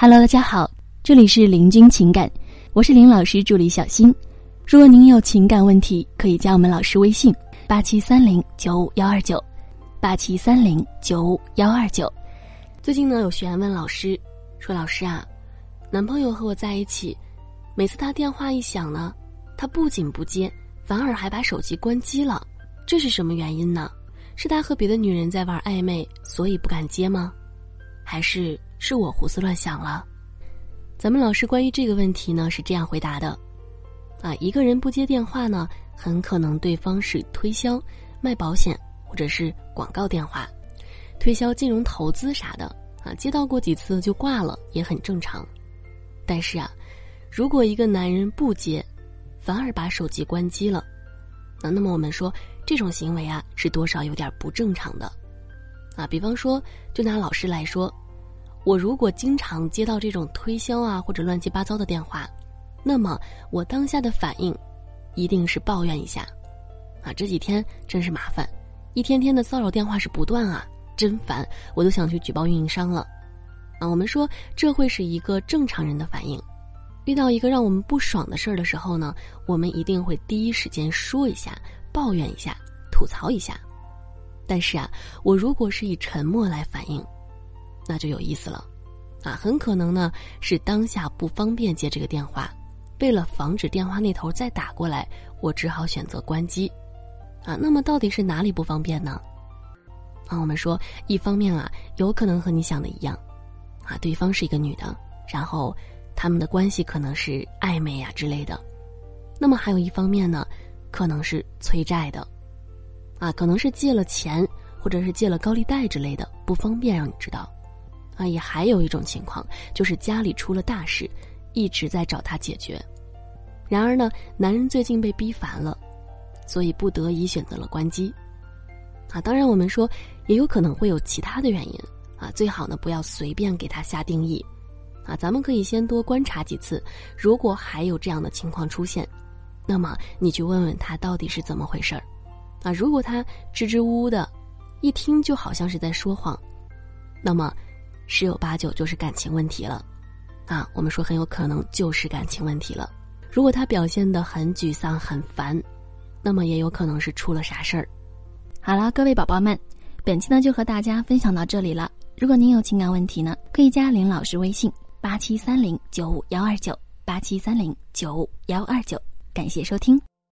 Hello，大家好，这里是林君情感，我是林老师助理小新。如果您有情感问题，可以加我们老师微信：八七三零九五幺二九，八七三零九五幺二九。最近呢，有学员问老师说：“老师啊，男朋友和我在一起，每次他电话一响呢，他不仅不接，反而还把手机关机了，这是什么原因呢？是他和别的女人在玩暧昧，所以不敢接吗？还是是我胡思乱想了？”咱们老师关于这个问题呢是这样回答的：啊，一个人不接电话呢，很可能对方是推销、卖保险或者是广告电话。推销金融投资啥的啊，接到过几次就挂了，也很正常。但是啊，如果一个男人不接，反而把手机关机了，那那么我们说这种行为啊，是多少有点不正常的。啊，比方说，就拿老师来说，我如果经常接到这种推销啊或者乱七八糟的电话，那么我当下的反应，一定是抱怨一下。啊，这几天真是麻烦，一天天的骚扰电话是不断啊。真烦，我都想去举报运营商了，啊，我们说这会是一个正常人的反应。遇到一个让我们不爽的事儿的时候呢，我们一定会第一时间说一下，抱怨一下，吐槽一下。但是啊，我如果是以沉默来反应，那就有意思了，啊，很可能呢是当下不方便接这个电话，为了防止电话那头再打过来，我只好选择关机，啊，那么到底是哪里不方便呢？啊，我们说，一方面啊，有可能和你想的一样，啊，对方是一个女的，然后他们的关系可能是暧昧呀之类的。那么还有一方面呢，可能是催债的，啊，可能是借了钱或者是借了高利贷之类的，不方便让你知道。啊，也还有一种情况，就是家里出了大事，一直在找他解决。然而呢，男人最近被逼烦了，所以不得已选择了关机。啊，当然我们说。也有可能会有其他的原因，啊，最好呢不要随便给他下定义，啊，咱们可以先多观察几次，如果还有这样的情况出现，那么你去问问他到底是怎么回事儿，啊，如果他支支吾吾的，一听就好像是在说谎，那么十有八九就是感情问题了，啊，我们说很有可能就是感情问题了。如果他表现的很沮丧很烦，那么也有可能是出了啥事儿。好了，各位宝宝们。本期呢就和大家分享到这里了。如果您有情感问题呢，可以加林老师微信八七三零九五幺二九八七三零九五幺二九。感谢收听。